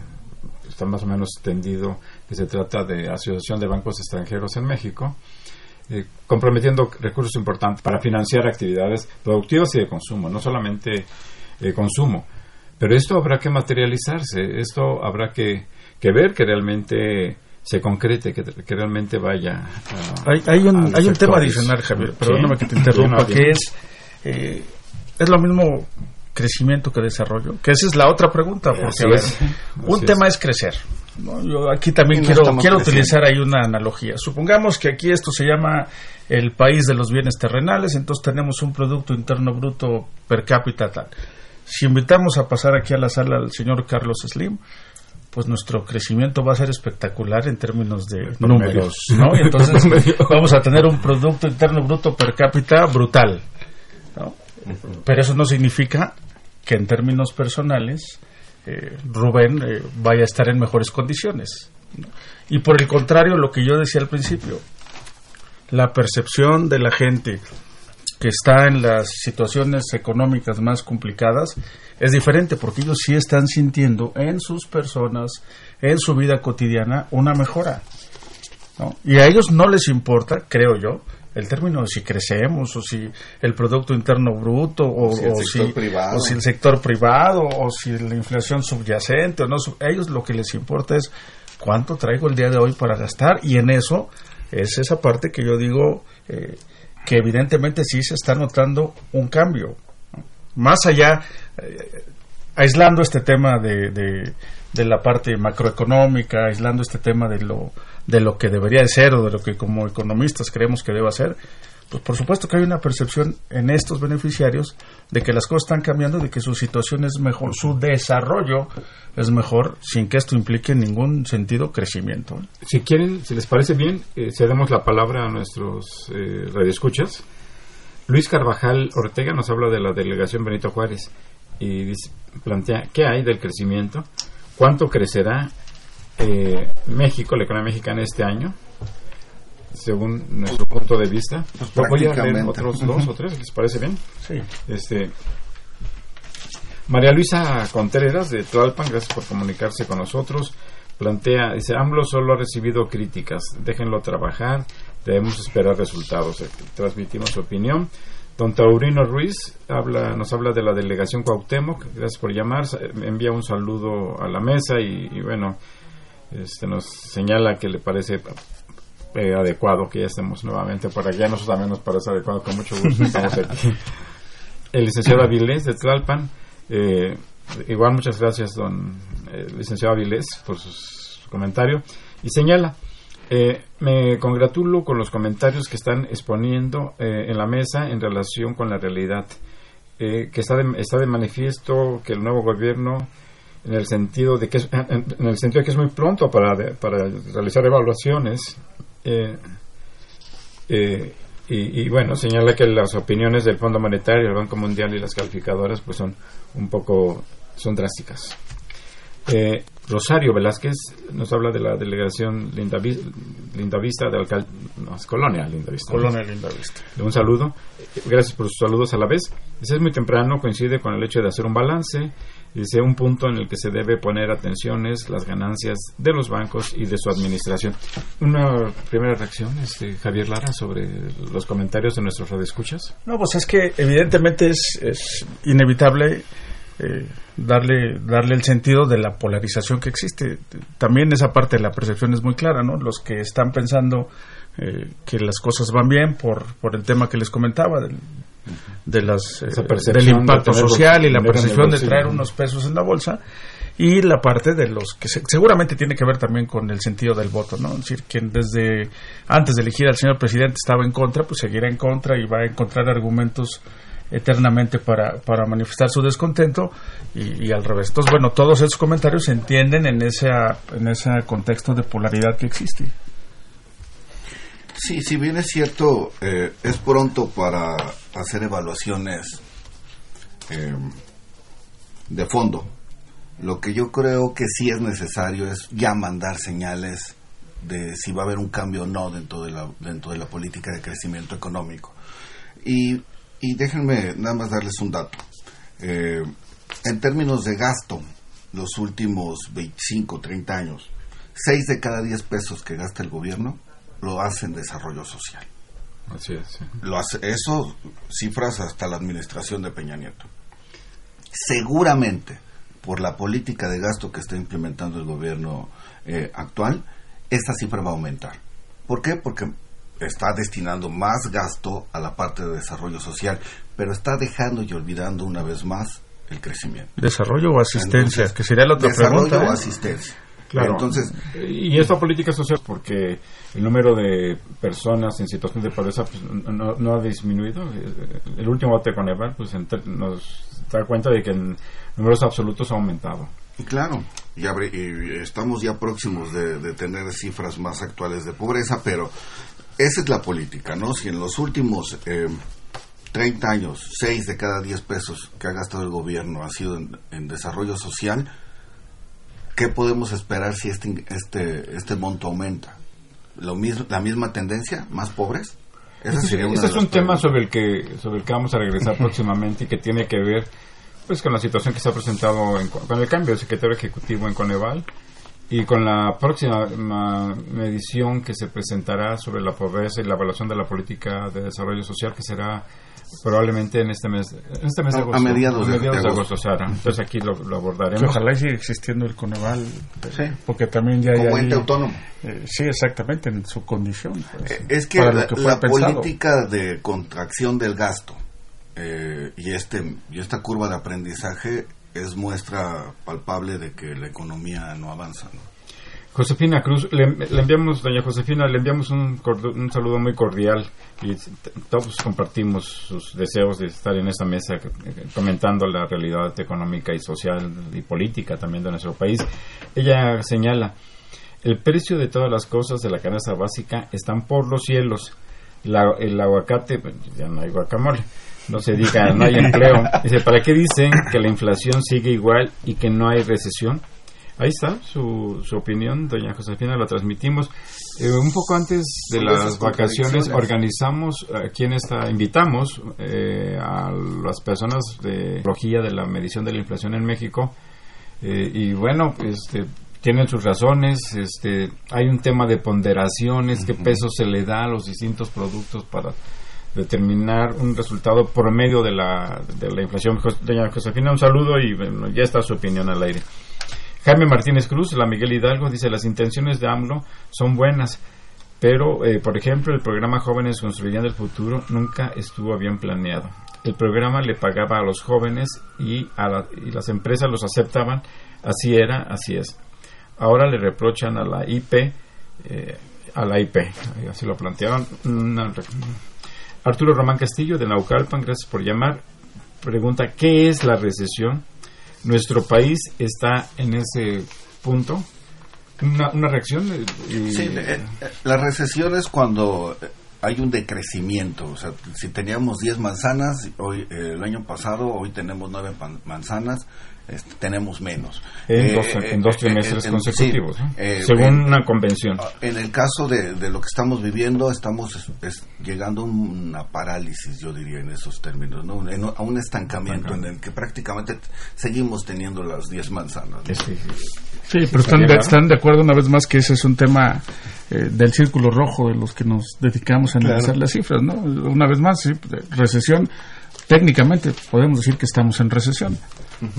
está más o menos extendido, que se trata de Asociación de Bancos Extranjeros en México, eh, comprometiendo recursos importantes para financiar actividades productivas y de consumo, no solamente eh, consumo. Pero esto habrá que materializarse, esto habrá que, que ver que realmente se concrete, que, que realmente vaya. A, hay, hay, un, hay un tema adicional, Javier, perdóname que te interrumpa, que es eh, es lo mismo crecimiento que desarrollo? Que esa es la otra pregunta, porque un tema es, crecer. Yo aquí también quiero, quiero utilizar ahí una analogía. Supongamos que aquí esto se llama el país de los bienes terrenales, entonces tenemos un Producto Interno Bruto per cápita tal. Si invitamos a pasar aquí a la sala al señor Carlos Slim, pues nuestro crecimiento va a ser espectacular en términos de números, ¿no? [laughs] entonces vamos a tener un Producto Interno Bruto per cápita brutal. Pero eso no significa que en términos personales eh, Rubén eh, vaya a estar en mejores condiciones. Y por el contrario, lo que yo decía al principio, la percepción de la gente que está en las situaciones económicas más complicadas es diferente porque ellos sí están sintiendo en sus personas, en su vida cotidiana, una mejora. Y a ellos no les importa, creo yo, el término de si crecemos o si el Producto Interno Bruto o, si, el sector, privado. si el sector privado o si la inflación subyacente o no. A ellos lo que les importa es cuánto traigo el día de hoy para gastar y en eso es esa parte que yo digo eh, que evidentemente sí se está notando un cambio. Más allá, eh, aislando este tema de, de la parte macroeconómica, aislando este tema de lo de lo que debería de ser o de lo que como economistas creemos que deba ser, pues por supuesto que hay una percepción en estos beneficiarios de que las cosas están cambiando, de que su situación es mejor, su desarrollo es mejor, sin que esto implique en ningún sentido crecimiento. Si quieren, si les parece bien, eh, cedemos la palabra a nuestros eh, radioescuchas. Luis Carvajal Ortega nos habla de la delegación Benito Juárez y plantea qué hay del crecimiento, cuánto crecerá eh, México, la economía mexicana este año, según nuestro punto de vista. Pues voy a leer otros dos o tres, ¿les parece bien? Sí. Este, María Luisa Contreras de Tlalpan, gracias por comunicarse con nosotros. Plantea, dice, AMLO solo ha recibido críticas, déjenlo trabajar, debemos esperar resultados. Transmitimos su opinión. Don Taurino Ruiz habla, nos habla de la delegación Cuauhtémoc, gracias por llamar, envía un saludo a la mesa y, y bueno, este, nos señala que le parece eh, adecuado que ya estemos nuevamente por aquí. A nosotros también nos parece adecuado, con mucho gusto estamos aquí. [laughs] El licenciado Avilés de Tlalpan, eh, igual muchas gracias, don eh, licenciado Avilés, por su comentario. Y señala, me congratulo con los comentarios que están exponiendo en la mesa en relación con la realidad, que está está de manifiesto que el nuevo gobierno en el sentido de que es, en, el sentido de que es muy pronto para, para realizar evaluaciones eh, eh, y, bueno señala que las opiniones del Fondo Monetario el Banco Mundial y las calificadoras pues son un poco son drásticas. Eh, Rosario Velázquez nos habla de la delegación Lindavista de alcalde no, es Colonia Lindavista Colonia Lindavista un saludo. Gracias por sus saludos a la vez. Es muy temprano coincide con el hecho de hacer un balance Dice, un punto en el que se debe poner atención es las ganancias de los bancos y de su administración. Una primera reacción, este, Javier Lara, sobre los comentarios de nuestros radioescuchas. No, pues es que evidentemente es, es inevitable eh, darle, darle el sentido de la polarización que existe. También esa parte de la percepción es muy clara, ¿no? Los que están pensando eh, que las cosas van bien por, por el tema que les comentaba, del de las eh, del impacto social y la percepción de traer unos pesos en la bolsa y la parte de los que seguramente tiene que ver también con el sentido del voto, ¿no? Es decir, quien desde antes de elegir al señor presidente estaba en contra, pues seguirá en contra y va a encontrar argumentos eternamente para, para manifestar su descontento y, y al revés. Entonces, bueno, todos esos comentarios se entienden en ese, en ese contexto de polaridad que existe. Sí, si bien es cierto, eh, es pronto para hacer evaluaciones eh, de fondo. Lo que yo creo que sí es necesario es ya mandar señales de si va a haber un cambio o no dentro de la, dentro de la política de crecimiento económico. Y, y déjenme nada más darles un dato. Eh, en términos de gasto, los últimos 25, 30 años, 6 de cada 10 pesos que gasta el gobierno lo hace en desarrollo social. Así es. sí. Lo hace, eso, cifras hasta la administración de Peña Nieto. Seguramente, por la política de gasto que está implementando el gobierno eh, actual, esta cifra va a aumentar. ¿Por qué? Porque está destinando más gasto a la parte de desarrollo social, pero está dejando y olvidando una vez más el crecimiento. Desarrollo o asistencia, Entonces, que sería la otra desarrollo pregunta. o ¿eh? asistencia. Claro. Entonces, y esta política social, porque el número de personas en situación de pobreza pues, no, no ha disminuido. El último bote con Eval pues, nos da cuenta de que en números absolutos ha aumentado. Y Claro, y, abre- y estamos ya próximos de, de tener cifras más actuales de pobreza, pero esa es la política, ¿no? Si en los últimos eh, 30 años, 6 de cada 10 pesos que ha gastado el gobierno ha sido en, en desarrollo social, ¿qué podemos esperar si este, este, este monto aumenta? ¿Lo mismo, ¿La misma tendencia? ¿Más pobres? Esa Este, sería una este es un tema sobre el que sobre el que vamos a regresar [laughs] próximamente y que tiene que ver pues con la situación que se ha presentado en- con el cambio de secretario ejecutivo en Coneval y con la próxima ma- medición que se presentará sobre la pobreza y la evaluación de la política de desarrollo social que será probablemente en este mes en este mes de A- a agosto mediados de- de de agosto. agosto Sara. entonces aquí lo, lo Que abordaremos ojalá y siga existiendo el Coneval, Sí. porque también ya hay Como ahí- ente autónomo. eh, sí, exactamente, en su condición. pues, Eh, Es que para lo la, fue la pensado. política de contracción del gasto eh, y este y esta curva de aprendizaje es muestra palpable de que la economía no avanza. Josefina Cruz, le, enviamos, doña Josefina, le enviamos un, un saludo muy cordial y todos compartimos sus deseos de estar en esta mesa eh, comentando la realidad económica y social y política también de nuestro país. Ella señala, el precio de todas las cosas de la canasta básica están por los cielos. La- el aguacate, ya no hay guacamole. No se diga, no hay empleo. Dice, ¿para qué dicen que la inflación sigue igual y que no hay recesión? Ahí está su, su opinión, doña Josefina, la transmitimos. Eh, un poco antes de las vacaciones organizamos aquí en esta, invitamos eh, a las personas de logía de la medición de la inflación en México eh, y bueno, este, tienen sus razones, este, hay un tema de ponderaciones, qué peso se le da a los distintos productos para determinar un resultado promedio de la, de la inflación. Doña Josefina, un saludo y bueno, ya está su opinión al aire. Jaime Martínez Cruz, la Miguel Hidalgo, dice las intenciones de AMLO son buenas, pero eh, por ejemplo el programa Jóvenes Construyendo el Futuro nunca estuvo bien planeado. El programa le pagaba a los jóvenes y, a la- y las empresas los aceptaban, así era, así es. Ahora le reprochan a la IP, eh, a la IP, así lo plantearon. Una re- Arturo Román Castillo de Naucalpan, gracias por llamar. Pregunta, ¿qué es la recesión? Nuestro país está en ese punto. Una, una reacción. eh, Sí, eh, eh, la recesión es cuando hay un decrecimiento. O sea, si teníamos 10 manzanas hoy el año pasado, hoy tenemos 9 pan- manzanas, este, tenemos menos. en, Eh, dos, en dos trimestres en- consecutivos, sí, eh, según en- una convención. En el caso de, de lo que estamos viviendo, estamos es- es llegando a una parálisis, yo diría, en esos términos, ¿no? En- a un estancamiento en el que prácticamente seguimos teniendo las 10 manzanas. ¿no? Este, Sí, pero están de, están de acuerdo una vez más que ese es un tema eh, del círculo rojo de los que nos dedicamos a analizar las cifras, ¿no? Una vez más, sí, recesión, técnicamente podemos decir que estamos en recesión,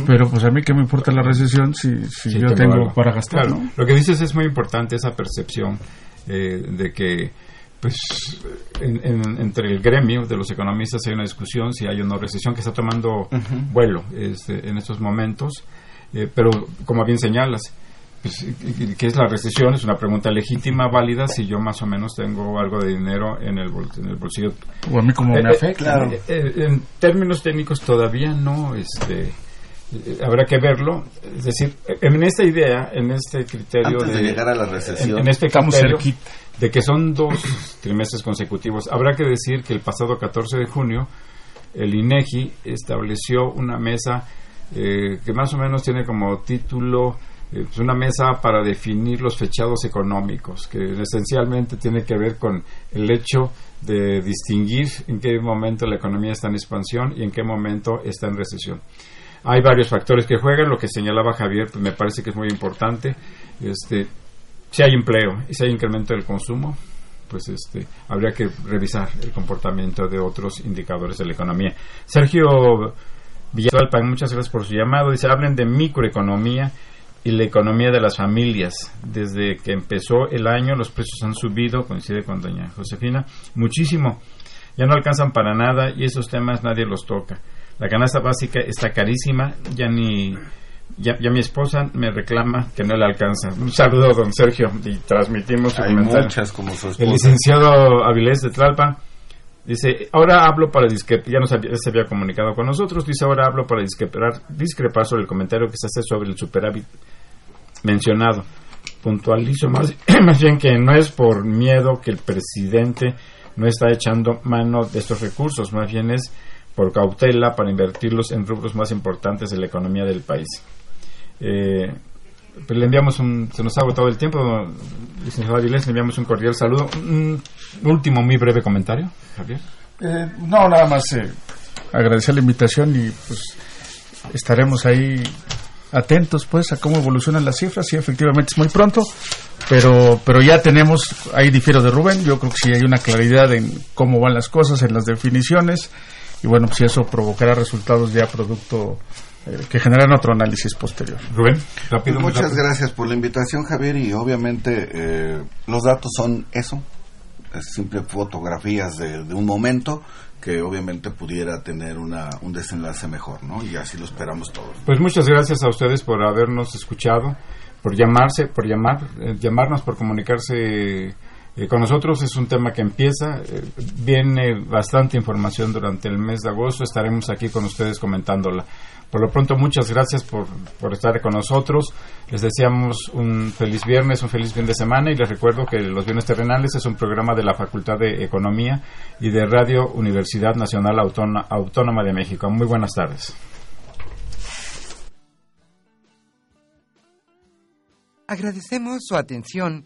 pero pues a mí qué me importa la recesión si, si Sí, yo tengo para gastar, Claro, ¿no? Lo que dices es muy importante, esa percepción eh, de que pues en- en- entre el gremio de los economistas hay una discusión si hay o no recesión que está tomando vuelo este, en estos momentos, Eh, pero como bien señalas, pues, ¿qué es la recesión? Es una pregunta legítima, válida, si yo más o menos tengo algo de dinero en el, bol- en el bolsillo. O a mí como Eh, me eh, afecta. eh, en términos técnicos todavía no, este, habrá que verlo. Es decir, en esta idea, en este criterio Antes de llegar a la recesión. en, en este Estamos criterio cerquita. de que son dos trimestres consecutivos, habrá que decir que el pasado 14 de junio el INEGI estableció una mesa eh, que más o menos tiene como título eh, pues una mesa para definir los fechados económicos, que esencialmente tiene que ver con el hecho de distinguir en qué momento la economía está en expansión y en qué momento está en recesión. Hay varios factores que juegan, lo que señalaba Javier pues me parece que es muy importante. Este, si hay empleo y si hay incremento del consumo, pues este, habría que revisar el comportamiento de otros indicadores de la economía. Sergio Villalpán, muchas gracias por su llamado. Dice, hablen de microeconomía y la economía de las familias. Desde que empezó el año los precios han subido, coincide con doña Josefina, muchísimo. Ya no alcanzan para nada y esos temas nadie los toca. La canasta básica está carísima, ya ni ya, ya mi esposa me reclama que no le alcanza. Un saludo, don Sergio, y transmitimos su Hay comentario. muchas como su El esposa. licenciado Avilés de Tlalpan dice, ahora hablo para discrepar, ya nos había, se había comunicado con nosotros, dice, ahora hablo para discrepar, discrepar sobre el comentario que se hace sobre el superávit mencionado. Puntualizo más, [clears throat] más bien que no es por miedo que el presidente no está echando mano de estos recursos, más bien es por cautela para invertirlos en rubros más importantes de la economía del país. Eh, pues le enviamos un, se nos ha agotado el tiempo, licenciado Avilés, le enviamos un cordial saludo. Un último, muy breve comentario, Javier. Eh, no, nada más eh, agradecer la invitación y pues estaremos ahí atentos pues a cómo evolucionan las cifras. Sí, efectivamente es muy pronto, pero pero ya tenemos, ahí difiero de Rubén, yo creo que sí hay una claridad en cómo van las cosas, en las definiciones y bueno, pues si eso provocará resultados ya producto eh, que generan otro análisis posterior. Rubén, rápido. muy Muchas rápido. gracias por la invitación, Javier, y obviamente eh, los datos son eso, es simple fotografías de, de un momento que obviamente pudiera tener una, un desenlace mejor, ¿no? Y así lo esperamos todos. Pues muchas gracias a ustedes por habernos escuchado, por llamarse, por llamar, eh, llamarnos, por comunicarse eh, con nosotros. Es un tema que empieza, eh, viene bastante información durante el mes de agosto. Estaremos aquí con ustedes comentándola. Por lo pronto, muchas gracias por, por estar con nosotros. Les deseamos un feliz viernes, un feliz fin de semana y les recuerdo que Los Bienes Terrenales es un programa de la Facultad de Economía y de Radio Universidad Nacional Autónoma, de México. Muy buenas tardes. Agradecemos su atención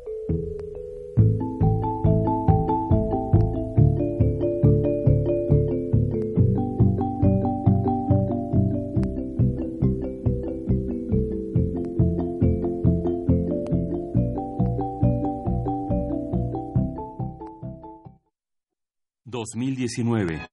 Dos mil diecinueve